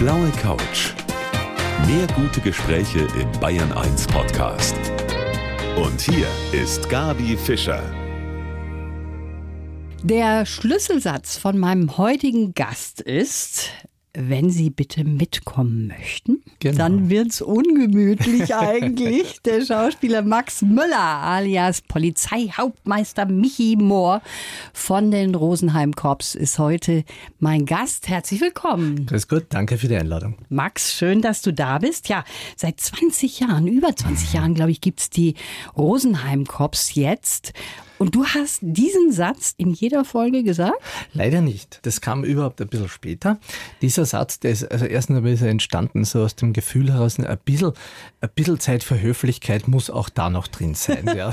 blaue Couch. Mehr gute Gespräche im Bayern 1 Podcast. Und hier ist Gabi Fischer. Der Schlüsselsatz von meinem heutigen Gast ist, wenn Sie bitte mitkommen möchten, Genau. dann wird's ungemütlich eigentlich. Der Schauspieler Max Müller alias Polizeihauptmeister Michi Mohr von den Rosenheim Corps ist heute mein Gast. Herzlich willkommen. Grüß Gott, danke für die Einladung. Max, schön, dass du da bist. Ja, seit 20 Jahren, über 20 Jahren, glaube ich, gibt's die Rosenheim Corps jetzt. Und du hast diesen Satz in jeder Folge gesagt? Leider nicht. Das kam überhaupt ein bisschen später. Dieser Satz, der ist also erst einmal ist er entstanden, so aus dem Gefühl heraus, ein bisschen, ein bisschen Zeit für Höflichkeit muss auch da noch drin sein. ja.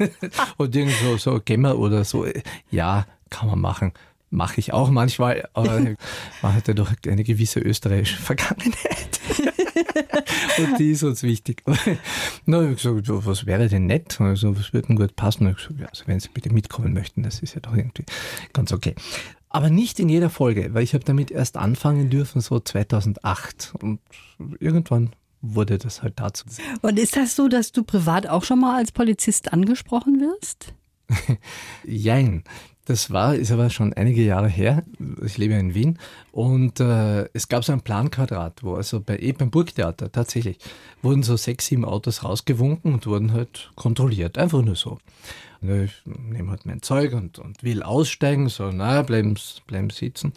Und irgend so, so Gemmer oder so, ja, kann man machen. Mache ich auch manchmal, aber man hat ja doch eine gewisse österreichische Vergangenheit. Und die ist uns wichig. Na, ich hab gesagt, was wäre denn nett? Also, was würde denn gut passen? Ich gesagt, ja, also, wenn Sie bitte mitkommen möchten, das ist ja doch irgendwie ganz okay. Aber nicht in jeder Folge, weil ich habe damit erst anfangen dürfen, so 2008. Und irgendwann wurde das halt dazu. Und ist das so, dass du privat auch schon mal als Polizist angesprochen wirst? Jein. Das war, ist aber schon einige Jahre her. Ich lebe ja in Wien und äh, es gab so ein Planquadrat, wo also bei, eh beim Burgtheater tatsächlich wurden so sechs, sieben Autos rausgewunken und wurden halt kontrolliert. Einfach nur so. Und ich nehme halt mein Zeug und, und will aussteigen, so, na, bleiben, bleiben sitzen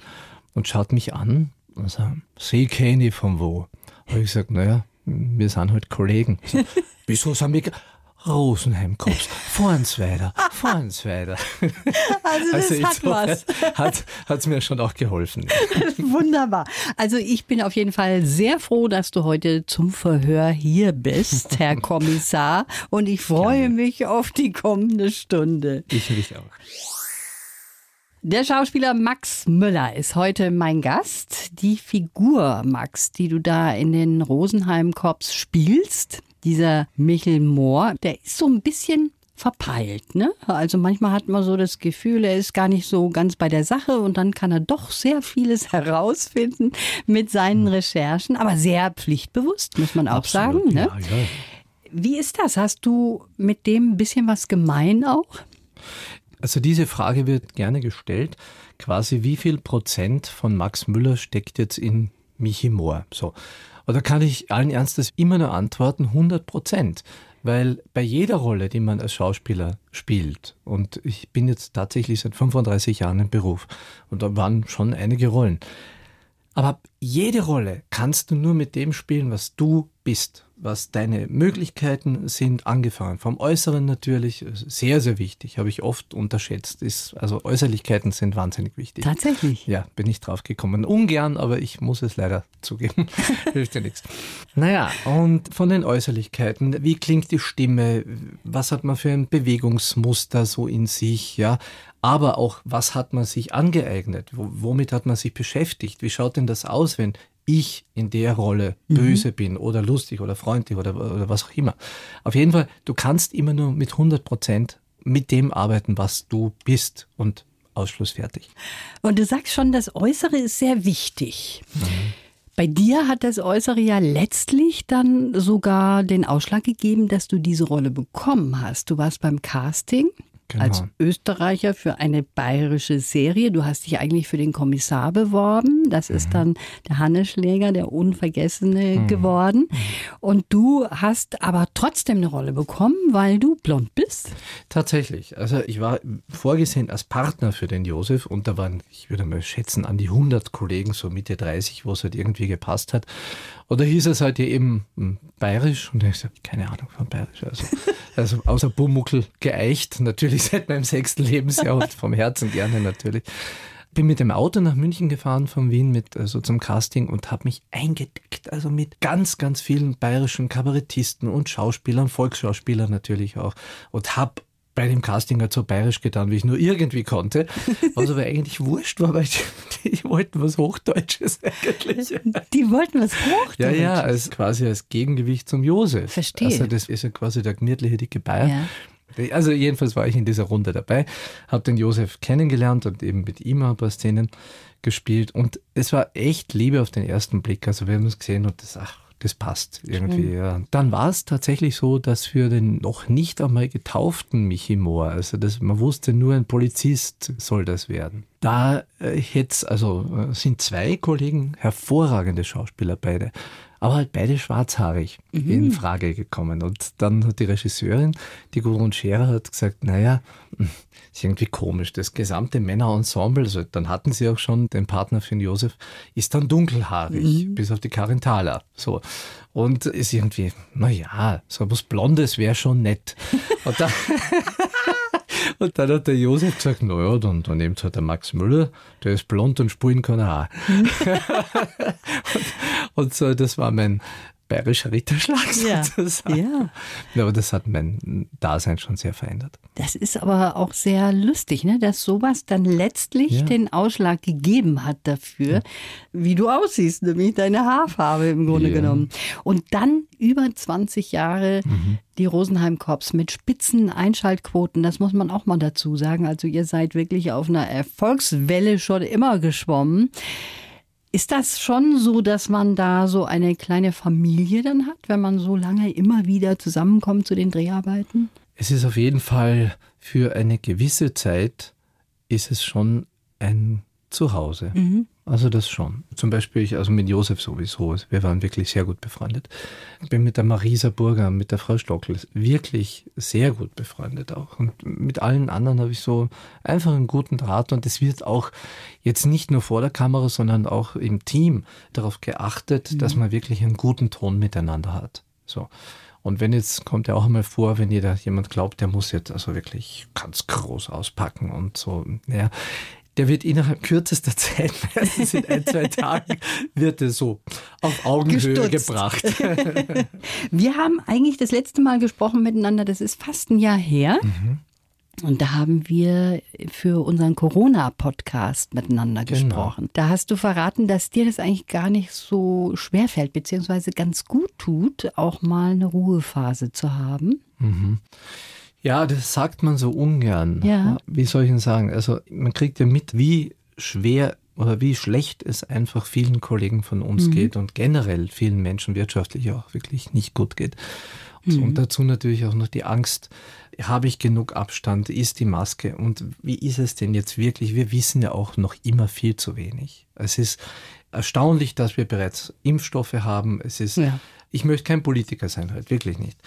und schaut mich an und sagt, Sie kenne ich von wo? Habe ich gesagt, naja, wir sind halt Kollegen. So, Wieso sind wir ge- Rosenheim kommst, fahrens weiter, fahrens weiter. Also das hat insofern was. Hat hat's mir schon auch geholfen. Wunderbar. Also ich bin auf jeden Fall sehr froh, dass du heute zum Verhör hier bist, Herr Kommissar. Und ich freue Gerne. mich auf die kommende Stunde. Ich mich auch. Der Schauspieler Max Müller ist heute mein Gast. Die Figur Max, die du da in den Rosenheim Corps spielst, dieser Michel Mohr, der ist so ein bisschen verpeilt, ne? Also manchmal hat man so das Gefühl, er ist gar nicht so ganz bei der Sache und dann kann er doch sehr vieles herausfinden mit seinen Recherchen, aber sehr pflichtbewusst, muss man auch Absolut, sagen, ne? Ja, ja. Wie ist das? Hast du mit dem ein bisschen was gemein auch? Also diese Frage wird gerne gestellt, quasi wie viel Prozent von Max Müller steckt jetzt in Michi Mohr? So. Und da kann ich allen Ernstes immer nur antworten, 100 Prozent. Weil bei jeder Rolle, die man als Schauspieler spielt, und ich bin jetzt tatsächlich seit 35 Jahren im Beruf, und da waren schon einige Rollen, aber jede Rolle kannst du nur mit dem spielen, was du bist, was deine Möglichkeiten sind, angefangen vom Äußeren natürlich, sehr, sehr wichtig, habe ich oft unterschätzt. Ist, also Äußerlichkeiten sind wahnsinnig wichtig. Tatsächlich. Ja, bin ich drauf gekommen. Ungern, aber ich muss es leider zugeben. Hilft ja nichts. Naja, und von den Äußerlichkeiten, wie klingt die Stimme, was hat man für ein Bewegungsmuster so in sich, ja, aber auch, was hat man sich angeeignet, Wo, womit hat man sich beschäftigt, wie schaut denn das aus, wenn ich in der Rolle böse bin oder lustig oder freundlich oder, oder was auch immer. Auf jeden Fall, du kannst immer nur mit 100 Prozent mit dem arbeiten, was du bist und Ausschluss fertig. Und du sagst schon, das Äußere ist sehr wichtig. Bei dir hat das Äußere ja letztlich dann sogar den Ausschlag gegeben, dass du diese Rolle bekommen hast. Du warst beim Casting Genau. als Österreicher für eine bayerische Serie. Du hast dich eigentlich für den Kommissar beworben. Das ist dann der Hannes Schläger, der Unvergessene geworden. Und du hast aber trotzdem eine Rolle bekommen, weil du blond bist. Tatsächlich. Also ich war vorgesehen als Partner für den Josef und da waren, ich würde mal schätzen, an die 100 Kollegen, so Mitte 30, wo es halt irgendwie gepasst hat. Oder hieß es halt eben hm, bayerisch und ich habe keine Ahnung von bayerisch. Also, also außer Bumuckel geeicht, natürlich seit meinem sechsten Lebensjahr und vom Herzen gerne natürlich. Bin mit dem Auto nach München gefahren von Wien mit also zum Casting und habe mich eingedeckt, also mit ganz, ganz vielen bayerischen Kabarettisten und Schauspielern, Volksschauspielern natürlich auch und habe bei dem Casting halt so bayerisch getan, wie ich nur irgendwie konnte, was aber eigentlich wurscht war, weil die, die wollten was Hochdeutsches eigentlich. Die wollten was hoch. Ja, ja, als quasi als Gegengewicht zum Josef. Verstehe. Also das ist ja quasi der gemütliche dicke Bayer. Ja. Also jedenfalls war ich in dieser Runde dabei, habe den Josef kennengelernt und eben mit ihm ein paar Szenen gespielt und es war echt Liebe auf den ersten Blick. Also wir haben uns gesehen und das, ach, das passt irgendwie. Ja. Dann war es tatsächlich so, dass für den noch nicht einmal getauften Michi Mohr, also das, man wusste nur, ein Polizist soll das werden. Da äh, jetzt, also äh, sind zwei Kollegen hervorragende Schauspieler beide aber halt beide schwarzhaarig mhm. in Frage gekommen. Und dann hat die Regisseurin, die Gudrun Scherer, hat gesagt, naja, hm, ist irgendwie komisch. Das gesamte Männerensemble, also dann hatten sie auch schon den Partner für den Josef, ist dann dunkelhaarig, mhm. bis auf die Karin Thaler. So. Und ist irgendwie, naja, so was Blondes wäre schon nett. Und dann, und dann hat der Josef gesagt, naja, dann, dann nehmt halt der Max Müller, der ist blond und spulen kann er auch. Und so, das war mein bayerischer Ritterschlag ja. sozusagen. Ja. ja. Aber das hat mein Dasein schon sehr verändert. Das ist aber auch sehr lustig, ne? dass sowas dann letztlich ja. den Ausschlag gegeben hat dafür, ja. wie du aussiehst, nämlich deine Haarfarbe im Grunde genommen. Und dann über 20 Jahre mhm. die Rosenheim Cops mit spitzen Einschaltquoten, das muss man auch mal dazu sagen. Also ihr seid wirklich auf einer Erfolgswelle schon immer geschwommen. Ist das schon so, dass man da so eine kleine Familie dann hat, wenn man so lange immer wieder zusammenkommt zu den Dreharbeiten? Es ist auf jeden Fall für eine gewisse Zeit ist es schon ein Zuhause. Mhm. Also das schon. Zum Beispiel ich, also mit Josef sowieso. Wir waren wirklich sehr gut befreundet. Ich bin mit der Marisa Burger, mit der Frau Stockel wirklich sehr gut befreundet auch. Und mit allen anderen habe ich so einfach einen guten Draht und es wird auch jetzt nicht nur vor der Kamera, sondern auch im Team darauf geachtet, mhm. dass man wirklich einen guten Ton miteinander hat. So. Und wenn jetzt kommt ja auch einmal vor, wenn jeder jemand glaubt, der muss jetzt also wirklich ganz groß auspacken und so, ja, der wird innerhalb kürzester Zeit, meistens in ein, zwei Tagen, wird er so auf Augenhöhe Gestutzt. gebracht. Wir haben eigentlich das letzte Mal gesprochen miteinander, das ist fast ein Jahr her. Mhm. Und da haben wir für unseren Corona-Podcast miteinander genau. gesprochen. Da hast du verraten, dass dir das eigentlich gar nicht so schwer fällt, beziehungsweise ganz gut tut, auch mal eine Ruhephase zu haben. Mhm. Ja, das sagt man so ungern. Ja. Wie soll ich denn sagen? Also man kriegt ja mit, wie schwer oder wie schlecht es einfach vielen Kollegen von uns mhm. geht und generell vielen Menschen wirtschaftlich auch wirklich nicht gut geht. Mhm. Und dazu natürlich auch noch die Angst, habe ich genug Abstand, ist die Maske und wie ist es denn jetzt wirklich? Wir wissen ja auch noch immer viel zu wenig. Es ist erstaunlich, dass wir bereits Impfstoffe haben. Es ist, ja. ich möchte kein Politiker sein, halt wirklich nicht.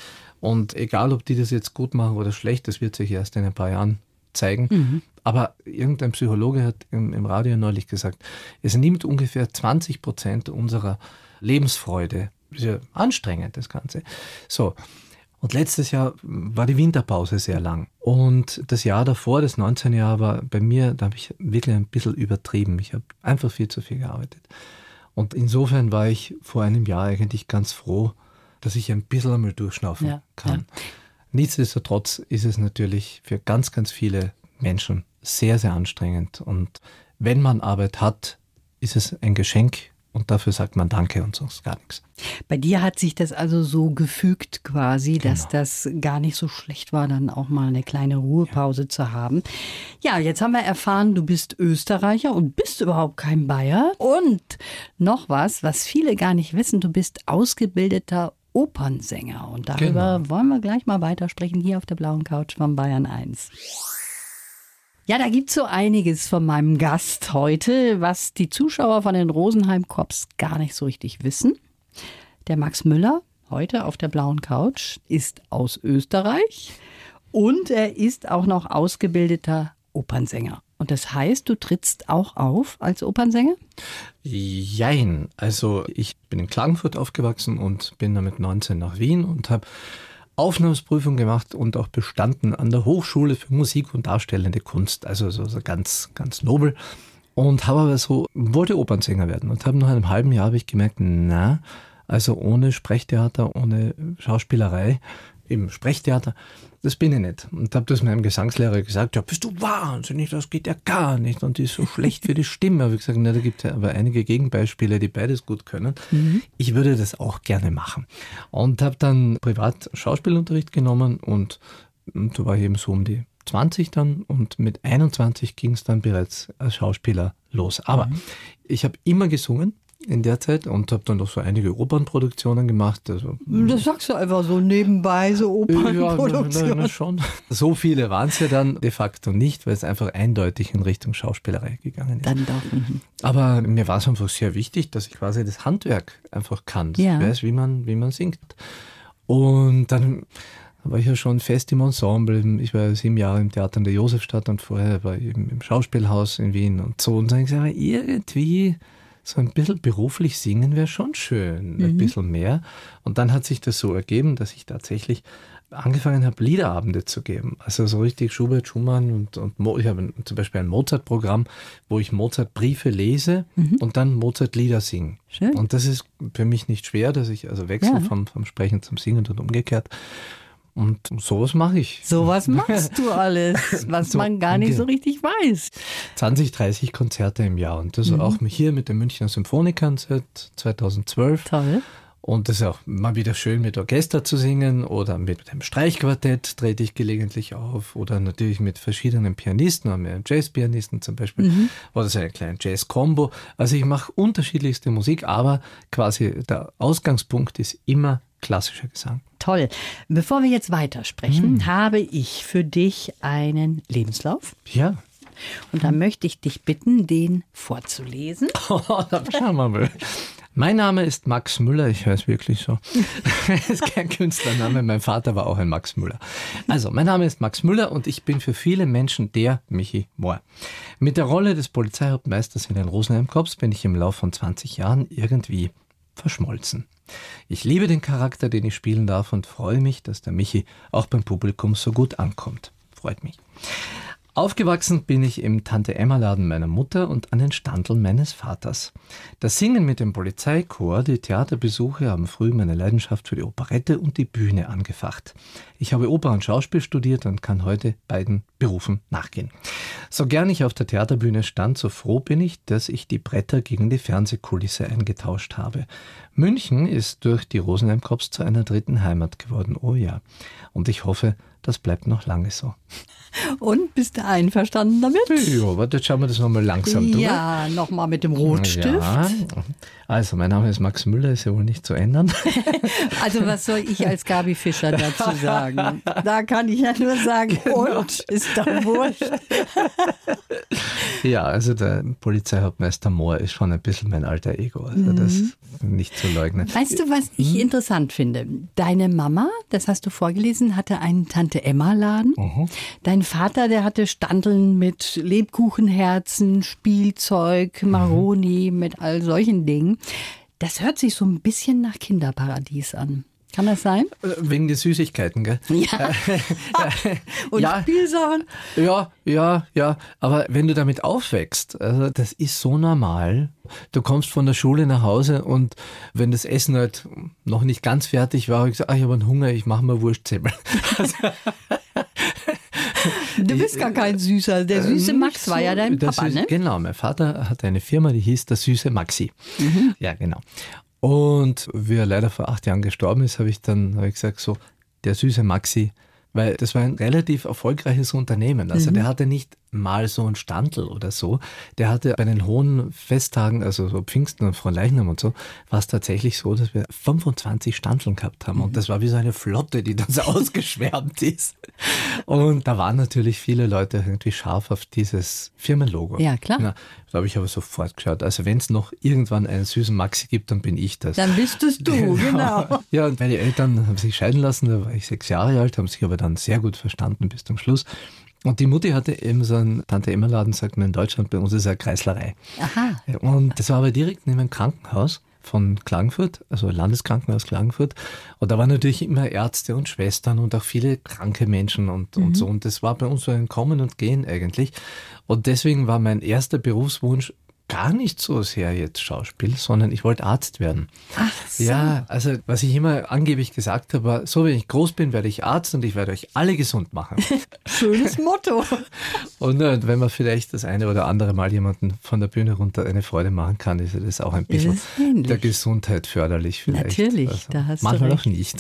Und egal, ob die das jetzt gut machen oder schlecht, das wird sich erst in ein paar Jahren zeigen. Mhm. Aber irgendein Psychologe hat im, im, Radio neulich gesagt, es nimmt ungefähr 20 Prozent unserer Lebensfreude. Das ist ja anstrengend, das Ganze. So. Und letztes Jahr war die Winterpause sehr lang. Und das Jahr davor, das 19. Jahr, war bei mir, da habe ich wirklich ein bisschen übertrieben. Ich habe einfach viel zu viel gearbeitet. Und insofern war ich vor einem Jahr eigentlich ganz froh, dass ich ein bisschen einmal durchschnaufen ja, kann. Ja. Nichtsdestotrotz ist es natürlich für ganz, ganz viele Menschen sehr, sehr anstrengend. Und wenn man Arbeit hat, ist es ein Geschenk und dafür sagt man Danke und sonst gar nichts. Bei dir hat sich das also so gefügt quasi, dass genau. das gar nicht so schlecht war, dann auch mal eine kleine Ruhepause ja. zu haben. Ja, jetzt haben wir erfahren, du bist Österreicher und bist überhaupt kein Bayer. Und noch was, was viele gar nicht wissen, du bist ausgebildeter Opernsänger. Und darüber genau. wollen wir gleich mal weitersprechen hier auf der blauen Couch von Bayern 1. Ja, da gibt es so einiges von meinem Gast heute, was die Zuschauer von den Rosenheim Cops gar nicht so richtig wissen. Der Max Müller, heute auf der blauen Couch, ist aus Österreich und er ist auch noch ausgebildeter Opernsänger. Und das heißt, du trittst auch auf als Opernsänger? Jein. Also ich bin in Klagenfurt aufgewachsen und bin dann mit 19 nach Wien und habe Aufnahmsprüfung gemacht und auch bestanden an der Hochschule für Musik und Darstellende Kunst. Also so, so ganz, ganz nobel. Und habe aber so, wollte Opernsänger werden und habe nach einem halben Jahr habe ich gemerkt, na, also ohne Sprechtheater, ohne Schauspielerei im Sprechtheater. Das bin ich nicht. Und habe das meinem Gesangslehrer gesagt, ja, bist du wahnsinnig, das geht ja gar nicht und die ist so schlecht für die Stimme. Habe ich gesagt, na, da gibt es ja aber einige Gegenbeispiele, die beides gut können. Mhm. Ich würde das auch gerne machen. Und habe dann privat Schauspielunterricht genommen und und da war ich eben so um die 20 dann und mit 21 ging es dann bereits als Schauspieler los. Aber mhm. ich habe immer gesungen in der Zeit und habe dann noch so einige Opernproduktionen gemacht. Also, das sagst du einfach so nebenbei, so Opernproduktionen. Ja, na, na, schon. So viele waren es ja dann de facto nicht, weil es einfach eindeutig in Richtung Schauspielerei gegangen ist. Dann doch. Mhm. Aber mir war es einfach sehr wichtig, dass ich quasi das Handwerk einfach kann, ja. ich weiß, wie man, wie man singt. Und dann war ich ja schon fest im Ensemble. Ich war sieben Jahre im Theater in der Josefstadt und vorher war ich im Schauspielhaus in Wien und so. Und dann habe ich gesagt, irgendwie so ein bisschen beruflich singen wäre schon schön, ein mhm. bisschen mehr. Und dann hat sich das so ergeben, dass ich tatsächlich angefangen habe, Liederabende zu geben. Also so richtig Schubert, Schumann und, und Mo ich habe zum Beispiel ein Mozart-Programm, wo ich Mozart-Briefe lese mhm. und dann Mozart-Lieder singe. Schön. Und das ist für mich nicht schwer, dass ich also wechsle ja. vom, vom Sprechen zum Singen und umgekehrt. Und sowas mache ich. Sowas machst du alles, was so, man gar nicht so richtig weiß. 20, 30 Konzerte im Jahr. Und das mhm. auch hier mit den Münchner Symphonikern seit 2012. Toll. Und das ist auch mal wieder schön mit Orchester zu singen oder mit einem Streichquartett trete ich gelegentlich auf oder natürlich mit verschiedenen Pianisten, einem Jazzpianisten zum Beispiel mhm. oder so einen kleinen Jazz-Combo. Also ich mache unterschiedlichste Musik, aber quasi der Ausgangspunkt ist immer klassischer Gesang. Toll. Bevor wir jetzt weitersprechen, mhm. habe ich für dich einen Lebenslauf. Ja. Und da möchte ich dich bitten, den vorzulesen. Oh, da schauen wir mal. Mein Name ist Max Müller, ich heiße wirklich so. das ist kein Künstlername, mein Vater war auch ein Max Müller. Also, mein Name ist Max Müller und ich bin für viele Menschen der Michi Mohr. Mit der Rolle des Polizeihauptmeisters in den Rosenheim-Kops bin ich im Laufe von 20 Jahren irgendwie verschmolzen. Ich liebe den Charakter, den ich spielen darf und freue mich, dass der Michi auch beim Publikum so gut ankommt. Freut mich. Aufgewachsen bin ich im Tante-Emma-Laden meiner Mutter und an den Standeln meines Vaters. Das Singen mit dem Polizeichor, die Theaterbesuche haben früh meine Leidenschaft für die Operette und die Bühne angefacht. Ich habe Oper und Schauspiel studiert und kann heute beiden Berufen nachgehen. So gern ich auf der Theaterbühne stand, so froh bin ich, dass ich die Bretter gegen die Fernsehkulisse eingetauscht habe. München ist durch die Rosenheim Cops zu einer dritten Heimat geworden, oh ja. Und ich hoffe, das bleibt noch lange so. Und bist du einverstanden damit? Ja, warte, jetzt schauen wir das nochmal langsam durch. Ja, nochmal mit dem Rotstift. Ja. Also, mein Name ist Max Müller, ist ja wohl nicht zu ändern. Also, was soll ich als Gabi Fischer dazu sagen? Da kann ich ja nur sagen, genau. und ist doch wurscht. Ja, also der Polizeihauptmeister Mohr ist schon ein bisschen mein alter Ego. Also, mhm. das nicht zu leugnen. Weißt du, was ich mhm. interessant finde? Deine Mama, das hast du vorgelesen, hatte einen Tante-Emma-Laden. Mhm. Dein Vater, der hatte Standeln mit Lebkuchenherzen, Spielzeug, Maroni, mhm. mit all solchen Dingen. Das hört sich so ein bisschen nach Kinderparadies an. Kann das sein? Äh, wegen der Süßigkeiten, gell? Ja. Und ja. Spielsachen? Ja, ja, ja. Aber wenn du damit aufwächst, also das ist so normal. Du kommst von der Schule nach Hause und wenn das Essen halt noch nicht ganz fertig war, habe ich gesagt, ach, ich habe einen Hunger, ich mache mal Wurstzimmer. Du bist gar kein Süßer. Der süße Max war ja dein Papa, süße, ne? Genau, mein Vater hatte eine Firma, die hieß der süße Maxi. Mhm. Ja, genau. Und wie er leider vor acht Jahren gestorben ist, habe ich dann hab ich gesagt, so, der süße Maxi, weil das war ein relativ erfolgreiches Unternehmen. Also mhm. der hatte nicht mal so ein Standel oder so. Der hatte bei den hohen Festtagen, also so Pfingsten und Fronleichnam und so, war es tatsächlich so, dass wir 25 Standeln gehabt haben. Mhm. Und das war wie so eine Flotte, die dann so ausgeschwärmt ist. Und da waren natürlich viele Leute irgendwie scharf auf dieses Firmenlogo. Ja, klar. Ja, da habe ich aber sofort geschaut. Also wenn es noch irgendwann einen süßen Maxi gibt, dann bin ich das. Dann bist es du, genau. ja, und meine Eltern haben sich scheiden lassen, da war ich sechs Jahre alt, haben sich aber dann sehr gut verstanden bis zum Schluss. Und die Mutti hatte eben so einen Tante-Emma-Laden, sagt man in Deutschland, bei uns ist eine Kreislerei. Aha. Und das war aber direkt neben dem Krankenhaus von Klagenfurt, also Landeskrankenhaus Klagenfurt. Und da waren natürlich immer Ärzte und Schwestern und auch viele kranke Menschen und, mhm. und so. Und das war bei uns so ein Kommen und Gehen eigentlich. Und deswegen war mein erster Berufswunsch gar nicht so sehr jetzt Schauspiel, sondern ich wollte Arzt werden. Ach so. Ja, also was ich immer angeblich gesagt habe, war, so wenn ich groß bin, werde ich Arzt und ich werde euch alle gesund machen. Schönes Motto. und, wenn man vielleicht das eine oder andere Mal jemanden von der Bühne runter eine Freude machen kann, ist das auch ein bisschen der Gesundheit förderlich vielleicht. Natürlich, also, da hast manchmal du recht. auch nicht.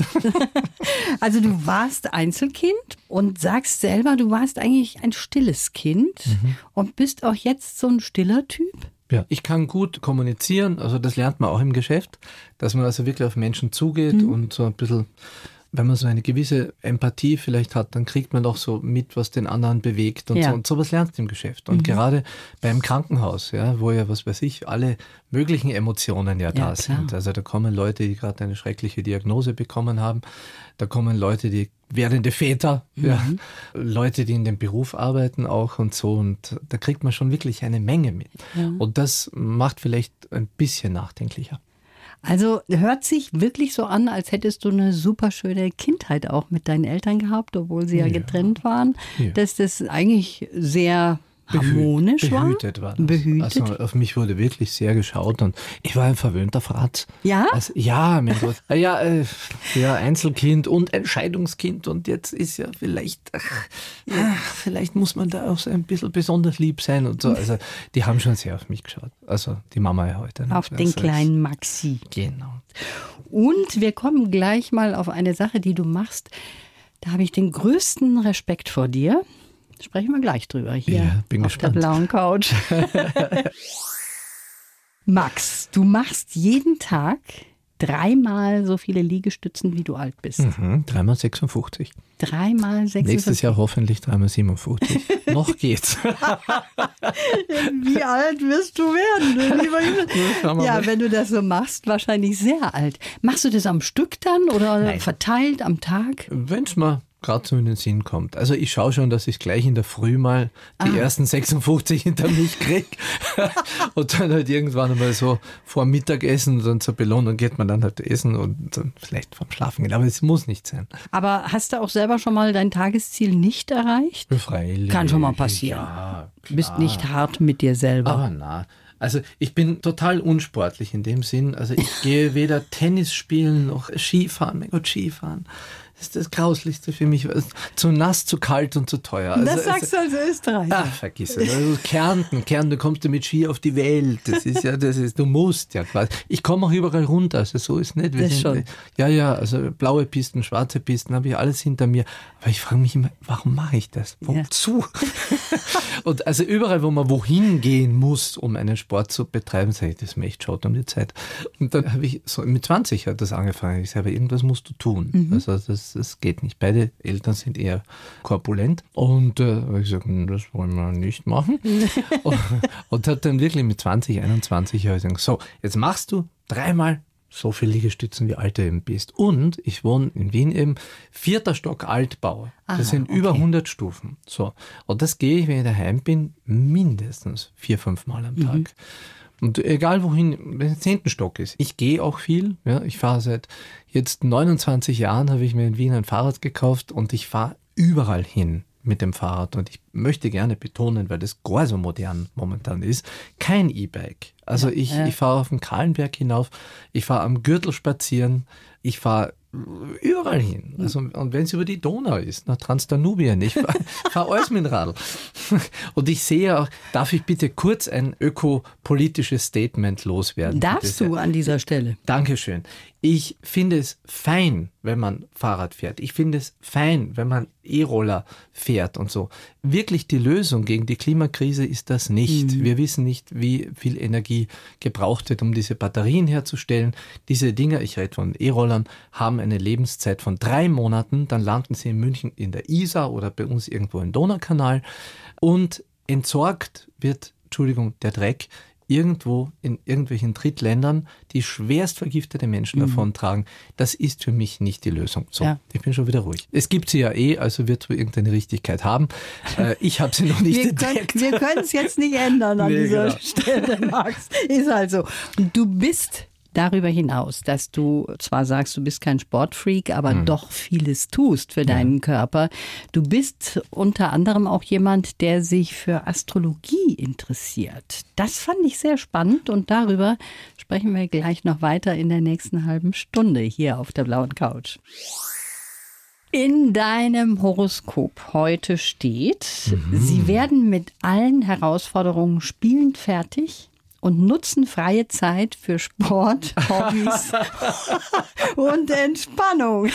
also du warst Einzelkind und sagst selber, du warst eigentlich ein stilles Kind mhm. und bist auch jetzt so ein stiller Typ. Ja, ich kann gut kommunizieren, also das lernt man auch im Geschäft, dass man also wirklich auf Menschen zugeht mhm. und so ein bisschen wenn man so eine gewisse Empathie vielleicht hat, dann kriegt man doch so mit, was den anderen bewegt und ja. so. Und sowas lernst du im Geschäft. Und mhm. gerade beim Krankenhaus, ja, wo ja, was weiß ich, alle möglichen Emotionen ja, ja da klar. sind. Also da kommen Leute, die gerade eine schreckliche Diagnose bekommen haben. Da kommen Leute, die werdende Väter, mhm. ja, Leute, die in dem Beruf arbeiten auch und so. Und da kriegt man schon wirklich eine Menge mit. Ja. Und das macht vielleicht ein bisschen nachdenklicher. Also hört sich wirklich so an, als hättest du eine super schöne Kindheit auch mit deinen Eltern gehabt, obwohl sie ja, ja. getrennt waren. Ja. Dass das eigentlich sehr harmonisch Behüt, war. Behütet war das. Behütet. Also auf mich wurde wirklich sehr geschaut und ich war ein verwöhnter Fratz. Ja? Also, ja, mein Gott. Ja, äh, ja, Einzelkind und Entscheidungskind und jetzt ist ja vielleicht, ach, ach, vielleicht muss man da auch so ein bisschen besonders lieb sein und so. Also die haben schon sehr auf mich geschaut. Also die Mama ja heute. Auf den also, kleinen Maxi. Genau. Und wir kommen gleich mal auf eine Sache, die du machst. Da habe ich den größten Respekt vor dir. Sprechen wir gleich drüber hier ja, bin auf gespannt. der blauen Couch. Max, du machst jeden Tag dreimal so viele Liegestützen, wie du alt bist. Mhm, dreimal 56. Dreimal 56. Nächstes Jahr hoffentlich dreimal 57. Noch geht's. wie alt wirst du werden, lieber? Ja, wenn du das so machst, wahrscheinlich sehr alt. Machst du das am Stück dann oder Nein. verteilt am Tag? Wenn es mal gerade so in den Sinn kommt. Also ich schaue schon, dass ich gleich in der Früh mal die ah. ersten 56 hinter mich kriege und dann halt irgendwann einmal so vor Mittagessen und dann zur Belohnung geht man dann halt essen und dann vielleicht vom Schlafen gehen. Aber es muss nicht sein. Aber hast du auch selber schon mal dein Tagesziel nicht erreicht? Freilich. Kann schon mal passieren. Ja, du bist nicht hart mit dir selber. Aber na. Also ich bin total unsportlich in dem Sinn. Also ich gehe weder Tennis spielen noch Skifahren. Mein Gott, Skifahren das ist das Grauslichste für mich. Zu nass, zu kalt und zu teuer. Also, das sagst du als Österreicher. Ach, vergiss es. Also Kärnten, Kärnten, du kommst du mit Ski auf die Welt. Das ist ja, das ist, du musst ja quasi. Ich komme auch überall runter, also so ist nicht. Wir das sind, schon. Ja, ja, also blaue Pisten, schwarze Pisten, habe ich alles hinter mir. Aber ich frage mich immer, warum mache ich das? Wozu? Ja. und also überall, wo man wohin gehen muss, um einen Sport zu betreiben, sage ich, das ist mir echt schaut um die Zeit. Und dann habe ich so mit 20 hat das angefangen. Ich sage, irgendwas musst du tun. Mhm. Also das das, geht nicht. Beide Eltern sind eher korpulent. Und äh, habe ich gesagt, hm, das wollen wir nicht machen. und, und hat dann wirklich mit 20, 21 Jahren gesagt, so, jetzt machst du dreimal so viele Liegestützen, wie alt du eben bist. Und ich wohne in Wien eben, vierter Stock Altbau. Das Aha, sind über okay. 100 Stufen. So. Und das gehe ich, wenn ich daheim bin, mindestens vier, fünf Mal am mhm. Tag. Und egal wohin, wenn es zehnten Stock ist. Ich gehe auch viel. Ja, ich fahre seit jetzt 29 Jahren, habe ich mir in Wien ein Fahrrad gekauft und ich fahre überall hin mit dem Fahrrad. Und ich möchte gerne betonen, weil das gar so modern momentan ist, kein E-Bike. Also ich, ja. ich fahre auf den Kahlenberg hinauf, ich fahre am Gürtel spazieren, ich fahre überall hin. Also, und wenn es über die Donau ist, nach Transdanubien, ich fahre fahr alles mit dem Radl. Und ich sehe auch, darf ich bitte kurz ein ökopolitisches Statement loswerden? Darfst du an dieser Stelle? Dankeschön. Ich finde es fein, wenn man Fahrrad fährt. Ich finde es fein, wenn man E-Roller fährt und so. Wirklich die Lösung gegen die Klimakrise ist das nicht. Mhm. Wir wissen nicht, wie viel Energie gebraucht wird, um diese Batterien herzustellen. Diese Dinger, ich rede von E-Rollern, haben eine Lebenszeit von drei Monaten. Dann landen sie in München in der Isar oder bei uns irgendwo im Donaukanal. Und entsorgt wird, Entschuldigung, der Dreck irgendwo in irgendwelchen Drittländern, die schwerst vergiftete Menschen mhm. davontragen. Das ist für mich nicht die Lösung. So, ja. ich bin schon wieder ruhig. Es gibt sie ja eh, also wird wohl irgendeine Richtigkeit haben. Äh, ich habe sie noch nicht wir entdeckt. Können, wir können es jetzt nicht ändern an nee, dieser genau. Stelle, Max. Ist also. Du bist darüber hinaus, dass du zwar sagst, du bist kein Sportfreak, aber mhm. doch vieles tust für deinen Körper. Du bist unter anderem auch jemand, der sich für Astrologie interessiert. Das fand ich sehr spannend und darüber sprechen wir gleich noch weiter in der nächsten halben Stunde hier auf der blauen Couch. In deinem Horoskop heute steht, mhm. Sie werden mit allen Herausforderungen spielend fertig und nutzen freie Zeit für Sport, Hobbys und Entspannung.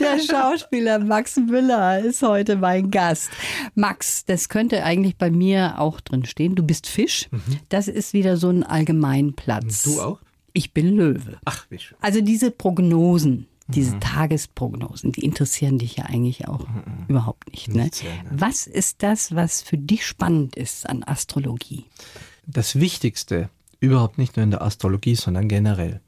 Der Schauspieler Max Müller ist heute mein Gast. Max, das könnte eigentlich bei mir auch drin stehen. Du bist Fisch. Das ist wieder so ein Allgemeinplatz. Du auch? Ich bin Löwe. Ach, wie schön. Also diese Prognosen, diese Tagesprognosen, die interessieren dich ja eigentlich auch überhaupt nicht. Ne? Sehr, ne. Was ist das, was für dich spannend ist an Astrologie? Das Wichtigste, überhaupt nicht nur in der Astrologie, sondern generell,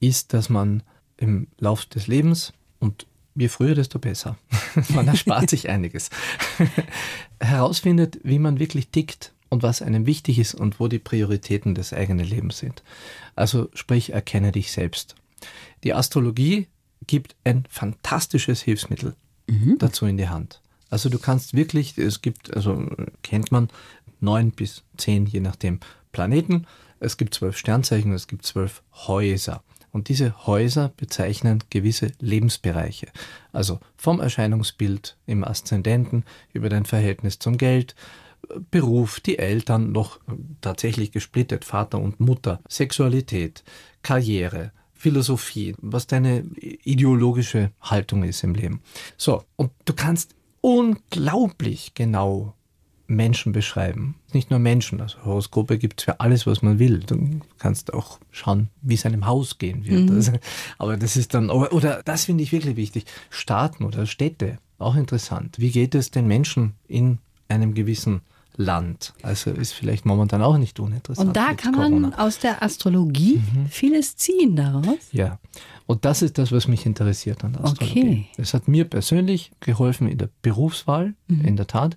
ist, dass man im Lauf des Lebens und je früher, desto besser. man erspart sich einiges. herausfindet, wie man wirklich tickt und was einem wichtig ist und wo die Prioritäten des eigenen Lebens sind. Also sprich, erkenne dich selbst. Die Astrologie gibt ein fantastisches Hilfsmittel dazu in die Hand. Also du kannst wirklich, es gibt, also kennt man neun bis zehn, je nachdem, Planeten. Es gibt zwölf Sternzeichen, es gibt zwölf Häuser. Und diese Häuser bezeichnen gewisse Lebensbereiche. Also vom Erscheinungsbild im Aszendenten über dein Verhältnis zum Geld, Beruf, die Eltern noch tatsächlich gesplittet, Vater und Mutter, Sexualität, Karriere, Philosophie, was deine ideologische Haltung ist im Leben. So, und du kannst unglaublich genau Menschen beschreiben. Nicht nur Menschen, also Horoskope gibt es für alles, was man will. Du kannst auch schauen, wie es einem Haus gehen wird. Also, aber das ist dann, oder, oder das finde ich wirklich wichtig, Staaten oder Städte, auch interessant. Wie geht es den Menschen in einem gewissen Land? Also ist vielleicht momentan auch nicht uninteressant. Und da kann man Corona. aus der Astrologie vieles ziehen daraus. Ja, und das ist das, was mich interessiert an der Astrologie. Okay. Es hat mir persönlich geholfen in der Berufswahl, in der Tat.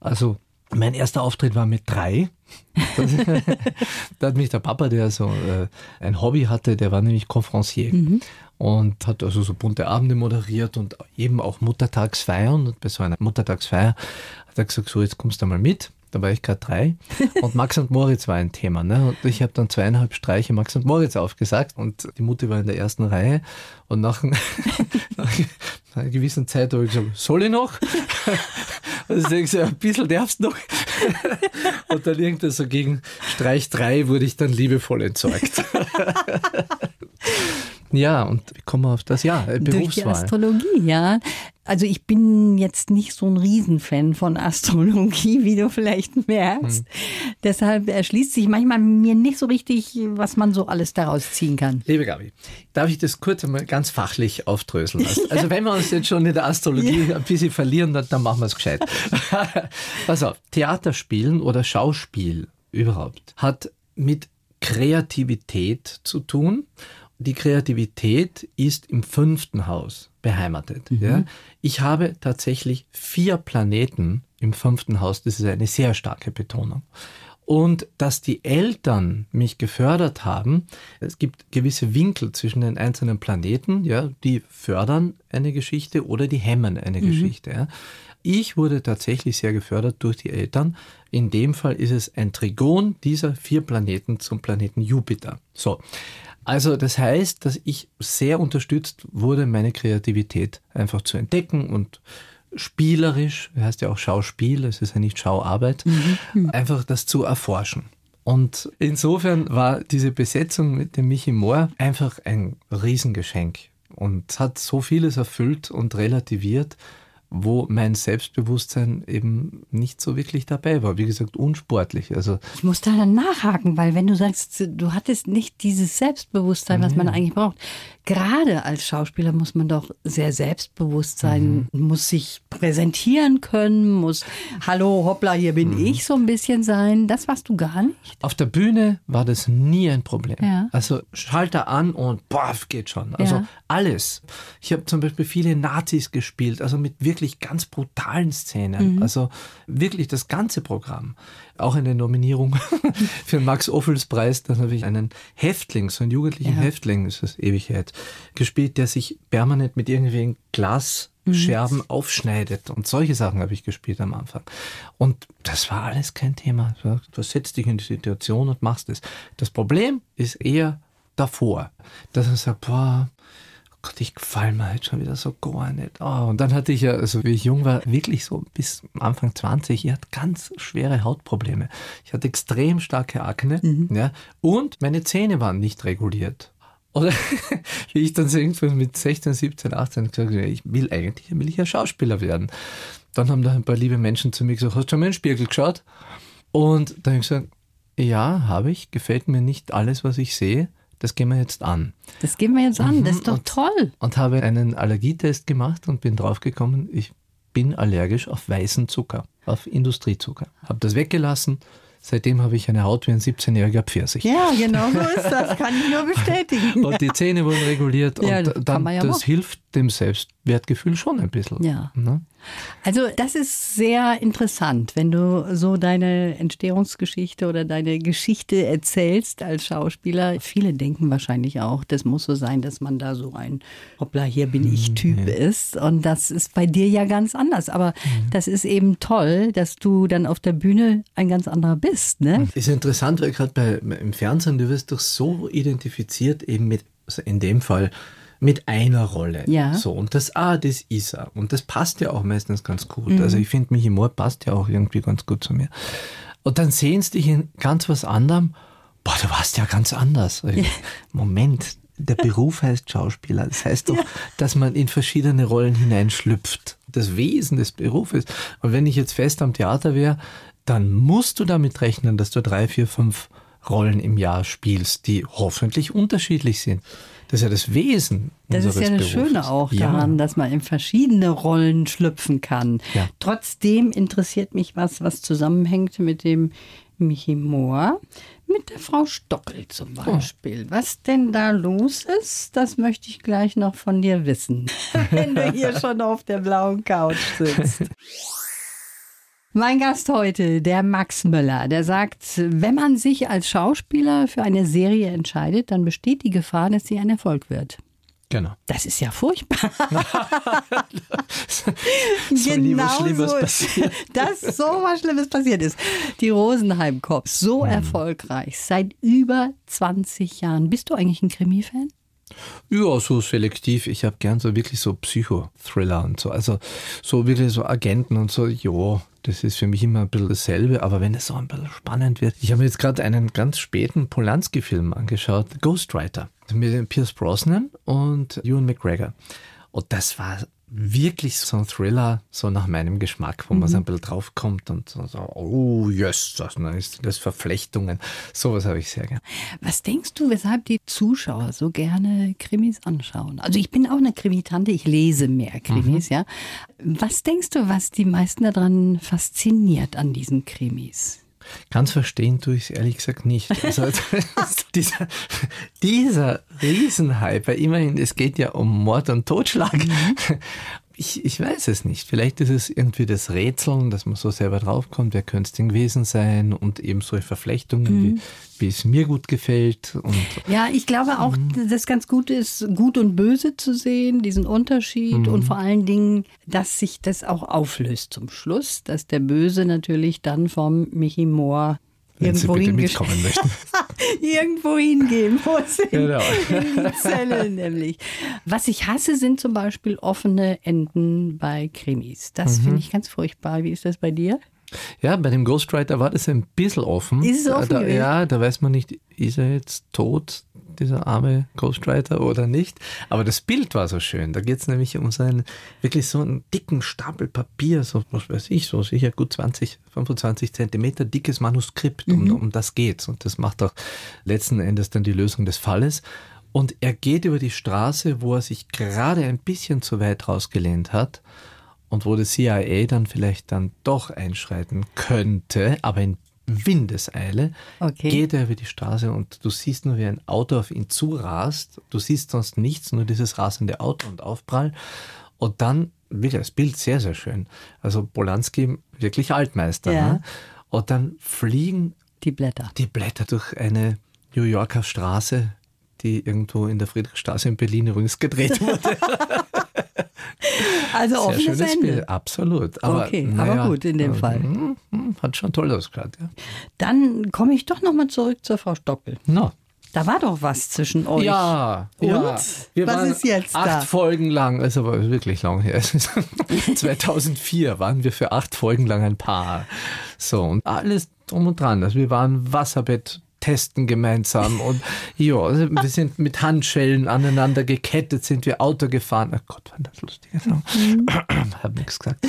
Also mein erster Auftritt war mit drei. Da hat mich der Papa, der so äh, ein Hobby hatte, der war nämlich Conferencier und hat also so bunte Abende moderiert und eben auch Muttertagsfeiern. Und bei so einer Muttertagsfeier hat er gesagt, so jetzt kommst du mal mit. Da war ich gerade drei. Und Max und Moritz war ein Thema. Ne? Und ich habe dann zweieinhalb Streiche Max und Moritz aufgesagt. Und die Mutter war in der ersten Reihe. Und nach, nach einer gewissen Zeit habe ich gesagt, soll ich noch? Also ich gesagt, ein bisschen darfst du noch. Und dann irgendwann so gegen Streich drei wurde ich dann liebevoll entsorgt. Ja, und wie kommen wir auf das? Ja, äh, Durch die Berufswahl. Astrologie, ja. Also ich bin jetzt nicht so ein Riesenfan von Astrologie, wie du vielleicht merkst. Hm. Deshalb erschließt sich manchmal mir nicht so richtig, was man so alles daraus ziehen kann. Liebe Gabi, darf ich das kurz einmal ganz fachlich aufdröseln lassen? Also wenn wir uns jetzt schon in der Astrologie ein bisschen verlieren, dann, dann machen wir es gescheit. Pass auf, Theaterspielen oder Schauspiel überhaupt hat mit Kreativität zu tun. Die Kreativität ist im fünften Haus beheimatet. Ja? Ich habe tatsächlich vier Planeten im fünften Haus. Das ist eine sehr starke Betonung. Und dass die Eltern mich gefördert haben, es gibt gewisse Winkel zwischen den einzelnen Planeten, ja, die fördern eine Geschichte oder die hemmen eine Geschichte. Ja. Ich wurde tatsächlich sehr gefördert durch die Eltern. In dem Fall ist es ein Trigon dieser vier Planeten zum Planeten Jupiter. So. Also das heißt, dass ich sehr unterstützt wurde, meine Kreativität einfach zu entdecken und spielerisch, heißt ja auch Schauspiel, es ist ja nicht Schauarbeit, einfach das zu erforschen. Und insofern war diese Besetzung mit dem Michi Mohr einfach ein Riesengeschenk und hat so vieles erfüllt und relativiert, wo mein Selbstbewusstsein eben nicht so wirklich dabei war. Wie gesagt, unsportlich. Also Ich muss da dann nachhaken, weil wenn du sagst, du hattest nicht dieses Selbstbewusstsein, was man eigentlich braucht. Gerade als Schauspieler muss man doch sehr selbstbewusst sein, muss sich präsentieren können, muss Hallo, hoppla, hier bin ich so ein bisschen sein. Das warst du gar nicht. Auf der Bühne war das nie ein Problem. Ja. Also Schalter an und boff, geht schon. Also Ja. alles. Ich habe zum Beispiel viele Nazis gespielt, also mit wirklich ganz brutalen Szenen. Also wirklich das ganze Programm. Auch eine Nominierung für den Max-Ophüls-Preis. Dann habe ich einen Häftling, so einen jugendlichen Ja. Häftling, das ist Ewigkeit, gespielt, der sich permanent mit irgendwelchen Glasscherben aufschneidet. Und solche Sachen habe ich gespielt am Anfang. Und das war alles kein Thema. Du setzt dich in die Situation und machst es. Das Problem ist eher davor, dass er sagt, boah, Gott, ich gefall mir halt schon wieder so gar nicht. Oh, und dann hatte ich ja, also wie ich jung war, wirklich so bis Anfang 20, ich hatte ganz schwere Hautprobleme. Ich hatte extrem starke Akne ja, und meine Zähne waren nicht reguliert. Oder wie ich dann so irgendwann mit 16, 17, 18 gesagt habe, ich will eigentlich will ich ja Schauspieler werden. Dann haben da ein paar liebe Menschen zu mir gesagt, hast du schon mal in den Spiegel geschaut? Und dann habe ich gesagt, ja, habe ich, gefällt mir nicht alles, was ich sehe. Das gehen wir jetzt an. Das gehen wir jetzt an. Das ist doch und- toll. Und habe einen Allergietest gemacht und bin draufgekommen, ich bin allergisch auf weißen Zucker, auf Industriezucker. Habe das weggelassen. Seitdem habe ich eine Haut wie ein 17-jähriger Pfirsich. Ja, genau so ist das. Kann ich nur bestätigen. Und die Zähne wurden reguliert Ja, und dann, ja das hilft dem Selbstwertgefühl schon ein bisschen. Ja. Ne? Also das ist sehr interessant, wenn du so deine Entstehungsgeschichte oder deine Geschichte erzählst als Schauspieler. Viele denken wahrscheinlich auch, das muss so sein, dass man da so ein Hoppla, hier bin ich Typ ist. Und das ist bei dir ja ganz anders. Aber das ist eben toll, dass du dann auf der Bühne ein ganz anderer bist. Ne? Ist interessant, weil gerade bei, im Fernsehen, du wirst doch so identifiziert eben mit, also in dem Fall, mit einer Rolle. Ja. So, und das, ah, das ist er. Und das passt ja auch meistens ganz gut. Mhm. Also ich finde, Michi Moore passt ja auch irgendwie ganz gut zu mir. Und dann sehen sie dich in ganz was anderem. Boah, du warst ja ganz anders. Moment, der Beruf heißt Schauspieler. Das heißt doch, dass man in verschiedene Rollen hineinschlüpft. Das Wesen des Berufes. Und wenn ich jetzt fest am Theater wäre, dann musst du damit rechnen, dass du drei, vier, fünf Rollen im Jahr spielst, die hoffentlich unterschiedlich sind. Das ist ja das Wesen Das ist ja das Berufes. Schöne auch Ja. daran, dass man in verschiedene Rollen schlüpfen kann. Ja. Trotzdem interessiert mich was, was zusammenhängt mit dem Michi Mohr, mit der Frau Stockel zum Oh. Beispiel. Was denn da los ist, das möchte ich gleich noch von dir wissen, wenn du hier schon auf der blauen Couch sitzt. Mein Gast heute, der Max Müller, der sagt, wenn man sich als Schauspieler für eine Serie entscheidet, dann besteht die Gefahr, dass sie ein Erfolg wird. Genau. Das ist ja furchtbar. Nie was Schlimmes so- passieren. Dass so was Schlimmes passiert ist. Die Rosenheim Cops, so Hm. erfolgreich, seit über 20 Jahren. Bist du eigentlich ein Krimi-Fan? Ja, so selektiv. Ich habe gern so wirklich so Psychothriller und so. Also so wirklich so Agenten und so. Ja, das ist für mich immer ein bisschen dasselbe. Aber wenn es so ein bisschen spannend wird. Ich habe mir jetzt gerade einen ganz späten Polanski-Film angeschaut, Ghostwriter, mit Pierce Brosnan und Ewan McGregor. Und das war wirklich so ein Thriller, so nach meinem Geschmack, wo man so ein bisschen draufkommt und so, so oh yes, das ist das Verflechtungen. Sowas habe ich sehr gern. Was denkst du, weshalb die Zuschauer so gerne Krimis anschauen? Also ich bin auch eine Krimitante, ich lese mehr Krimis, ja. Was denkst du, was die meisten daran fasziniert an diesen Krimis? Ganz verstehen tue ich es ehrlich gesagt nicht. Also, dieser, dieser Riesenhype, weil immerhin, es geht ja um Mord und Totschlag. Ich, ich weiß es nicht. Vielleicht ist es irgendwie das Rätseln, dass man so selber draufkommt, wer könnte es denn gewesen sein und eben solche Verflechtungen, wie, wie es mir gut gefällt. Und Ja, ich glaube auch, Mhm. dass ganz gut ist, gut und böse zu sehen, diesen Unterschied Mhm. und vor allen Dingen, dass sich das auch auflöst zum Schluss, dass der Böse natürlich dann vom Michi Mohr wenn Sie irgendwo, bitte hingesch- mitkommen möchten. irgendwo hingehen muss. In, Genau. in die Zelle nämlich. Was ich hasse, sind zum Beispiel offene Enden bei Krimis. Das Mhm. finde ich ganz furchtbar. Wie ist das bei dir? Ja, bei dem Ghostwriter war das ein bisschen offen. Ist es offen da? Ja, da weiß man nicht, ist er jetzt tot, dieser arme Ghostwriter oder nicht. Aber das Bild war so schön. Da geht es nämlich um so einen, wirklich so einen dicken Stapel Papier, so was weiß ich, so sicher gut 20, 25 Zentimeter dickes Manuskript. Um, um das geht's. Und das macht auch letzten Endes dann die Lösung des Falles. Und er geht über die Straße, wo er sich gerade ein bisschen zu weit rausgelehnt hat und wo die CIA dann vielleicht dann doch einschreiten könnte, aber in Windeseile, Okay. geht er über die Straße und du siehst nur, wie ein Auto auf ihn zurast. Du siehst sonst nichts, nur dieses rasende Auto und Aufprall. Und dann, wirklich, das Bild sehr, sehr schön. Also Polanski, wirklich Altmeister. Ja. Ne? Und dann fliegen Die Blätter. die Blätter durch eine New Yorker Straße, die irgendwo in der Friedrichstraße in Berlin übrigens gedreht wurde. Also offenes Ende. Bild, absolut. Aber, Okay, naja, aber gut in dem äh, Fall. hm, hm, Hat schon toll ausgeschaut, ja. Dann komme ich doch nochmal zurück zur Frau Stockel. No. Da war doch was zwischen euch. Ja, Und? ja. Wir Was ist jetzt acht da? Folgen lang, also war wirklich lang her. 2004 waren wir für acht Folgen lang ein Paar. So, und alles drum und dran. Also wir waren Wasserbett testen gemeinsam und ja, also wir sind mit Handschellen aneinander gekettet, sind wir Auto gefahren. Oh Gott, waren das lustige Sachen. Mhm. Hab nichts gesagt.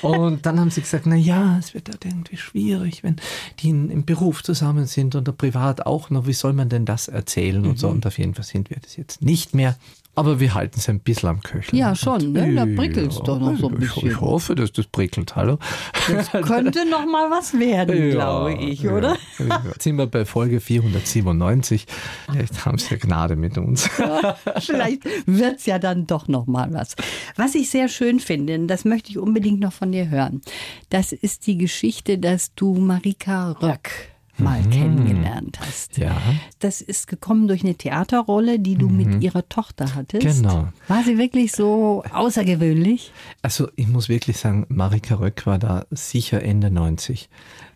Und dann haben sie gesagt, na ja, es wird halt irgendwie schwierig, wenn die in, im Beruf zusammen sind oder privat auch noch. Wie soll man denn das erzählen und so? Mhm. Und auf jeden Fall sind wir das jetzt nicht mehr. Aber wir halten es ein bisschen am Köcheln. Ja, schon, ne? Da ja, prickelt's doch noch so ein ich- bisschen. Ich hoffe, dass das prickelt. Hallo? Könnte noch mal was werden, glaube ich, oder? Ja. Jetzt sind wir bei Folge 497. Vielleicht haben sie ja Gnade mit uns. Vielleicht wird's ja dann doch noch mal was. Was ich sehr schön finde, und das möchte ich unbedingt noch von dir hören, das ist die Geschichte, dass du Marika Röck mal kennengelernt hast. Mhm. Ja. Das ist gekommen durch eine Theaterrolle, die du mit ihrer Tochter hattest. Mhm. Genau. War sie wirklich so außergewöhnlich? Also ich muss wirklich sagen, Marika Röck war da sicher Ende 90,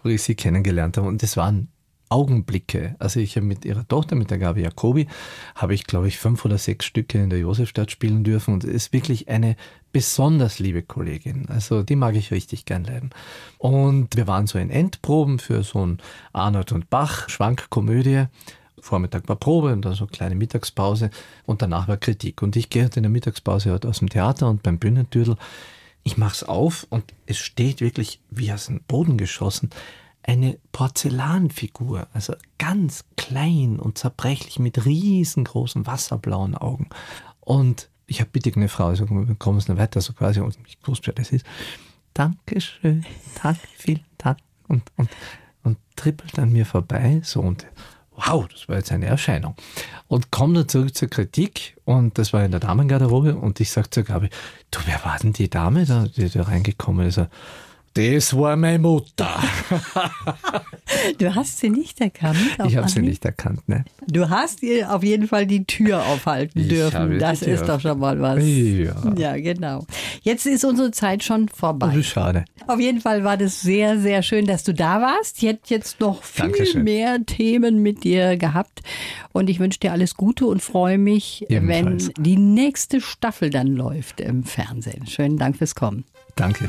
wo ich sie kennengelernt habe. Und das waren Augenblicke. Also ich habe mit ihrer Tochter, mit der Gabi Jacobi, habe ich, glaube ich, fünf oder sechs Stücke in der Josefstadt spielen dürfen. Und es ist wirklich eine besonders liebe Kollegin. Also die mag ich richtig gern leiden. Und wir waren so in Endproben für so ein Arnold und Bach Schwankkomödie. Vormittag war Probe und dann so eine kleine Mittagspause und danach war Kritik. Und ich gehe halt in der Mittagspause halt aus dem Theater und beim Bühnentüdel, ich mach's auf und es steht wirklich wie aus dem Boden geschossen eine Porzellanfigur, also ganz klein und zerbrechlich mit riesengroßen wasserblauen Augen. Und ich habe bitte eine Frau, so kommen Sie noch weiter, so quasi, und ich wusste, wer das ist. Dankeschön, danke, vielen Dank. Und, und, und trippelt an mir vorbei, so und wow, das war jetzt eine Erscheinung. Und komme dann zurück zur Kritik und das war in der Damengarderobe und ich sage zur Gabi, du, wer war denn die Dame, da, die da reingekommen ist? Das war meine Mutter. Du hast sie nicht erkannt. auf Ich habe sie nicht erkannt, ne? Du hast ihr auf jeden Fall die Tür aufhalten Ich dürfen. Das ist doch schon mal was. Ja. Ja, genau. Jetzt ist unsere Zeit schon Das vorbei. ist schade. Auf jeden Fall war das sehr, sehr schön, dass du da warst. Ich hätte jetzt noch viel Dankeschön. mehr Themen mit dir gehabt. Und ich wünsche dir alles Gute und freue mich, Ebenfalls. wenn die nächste Staffel dann läuft im Fernsehen. Schönen Dank fürs Kommen. Danke.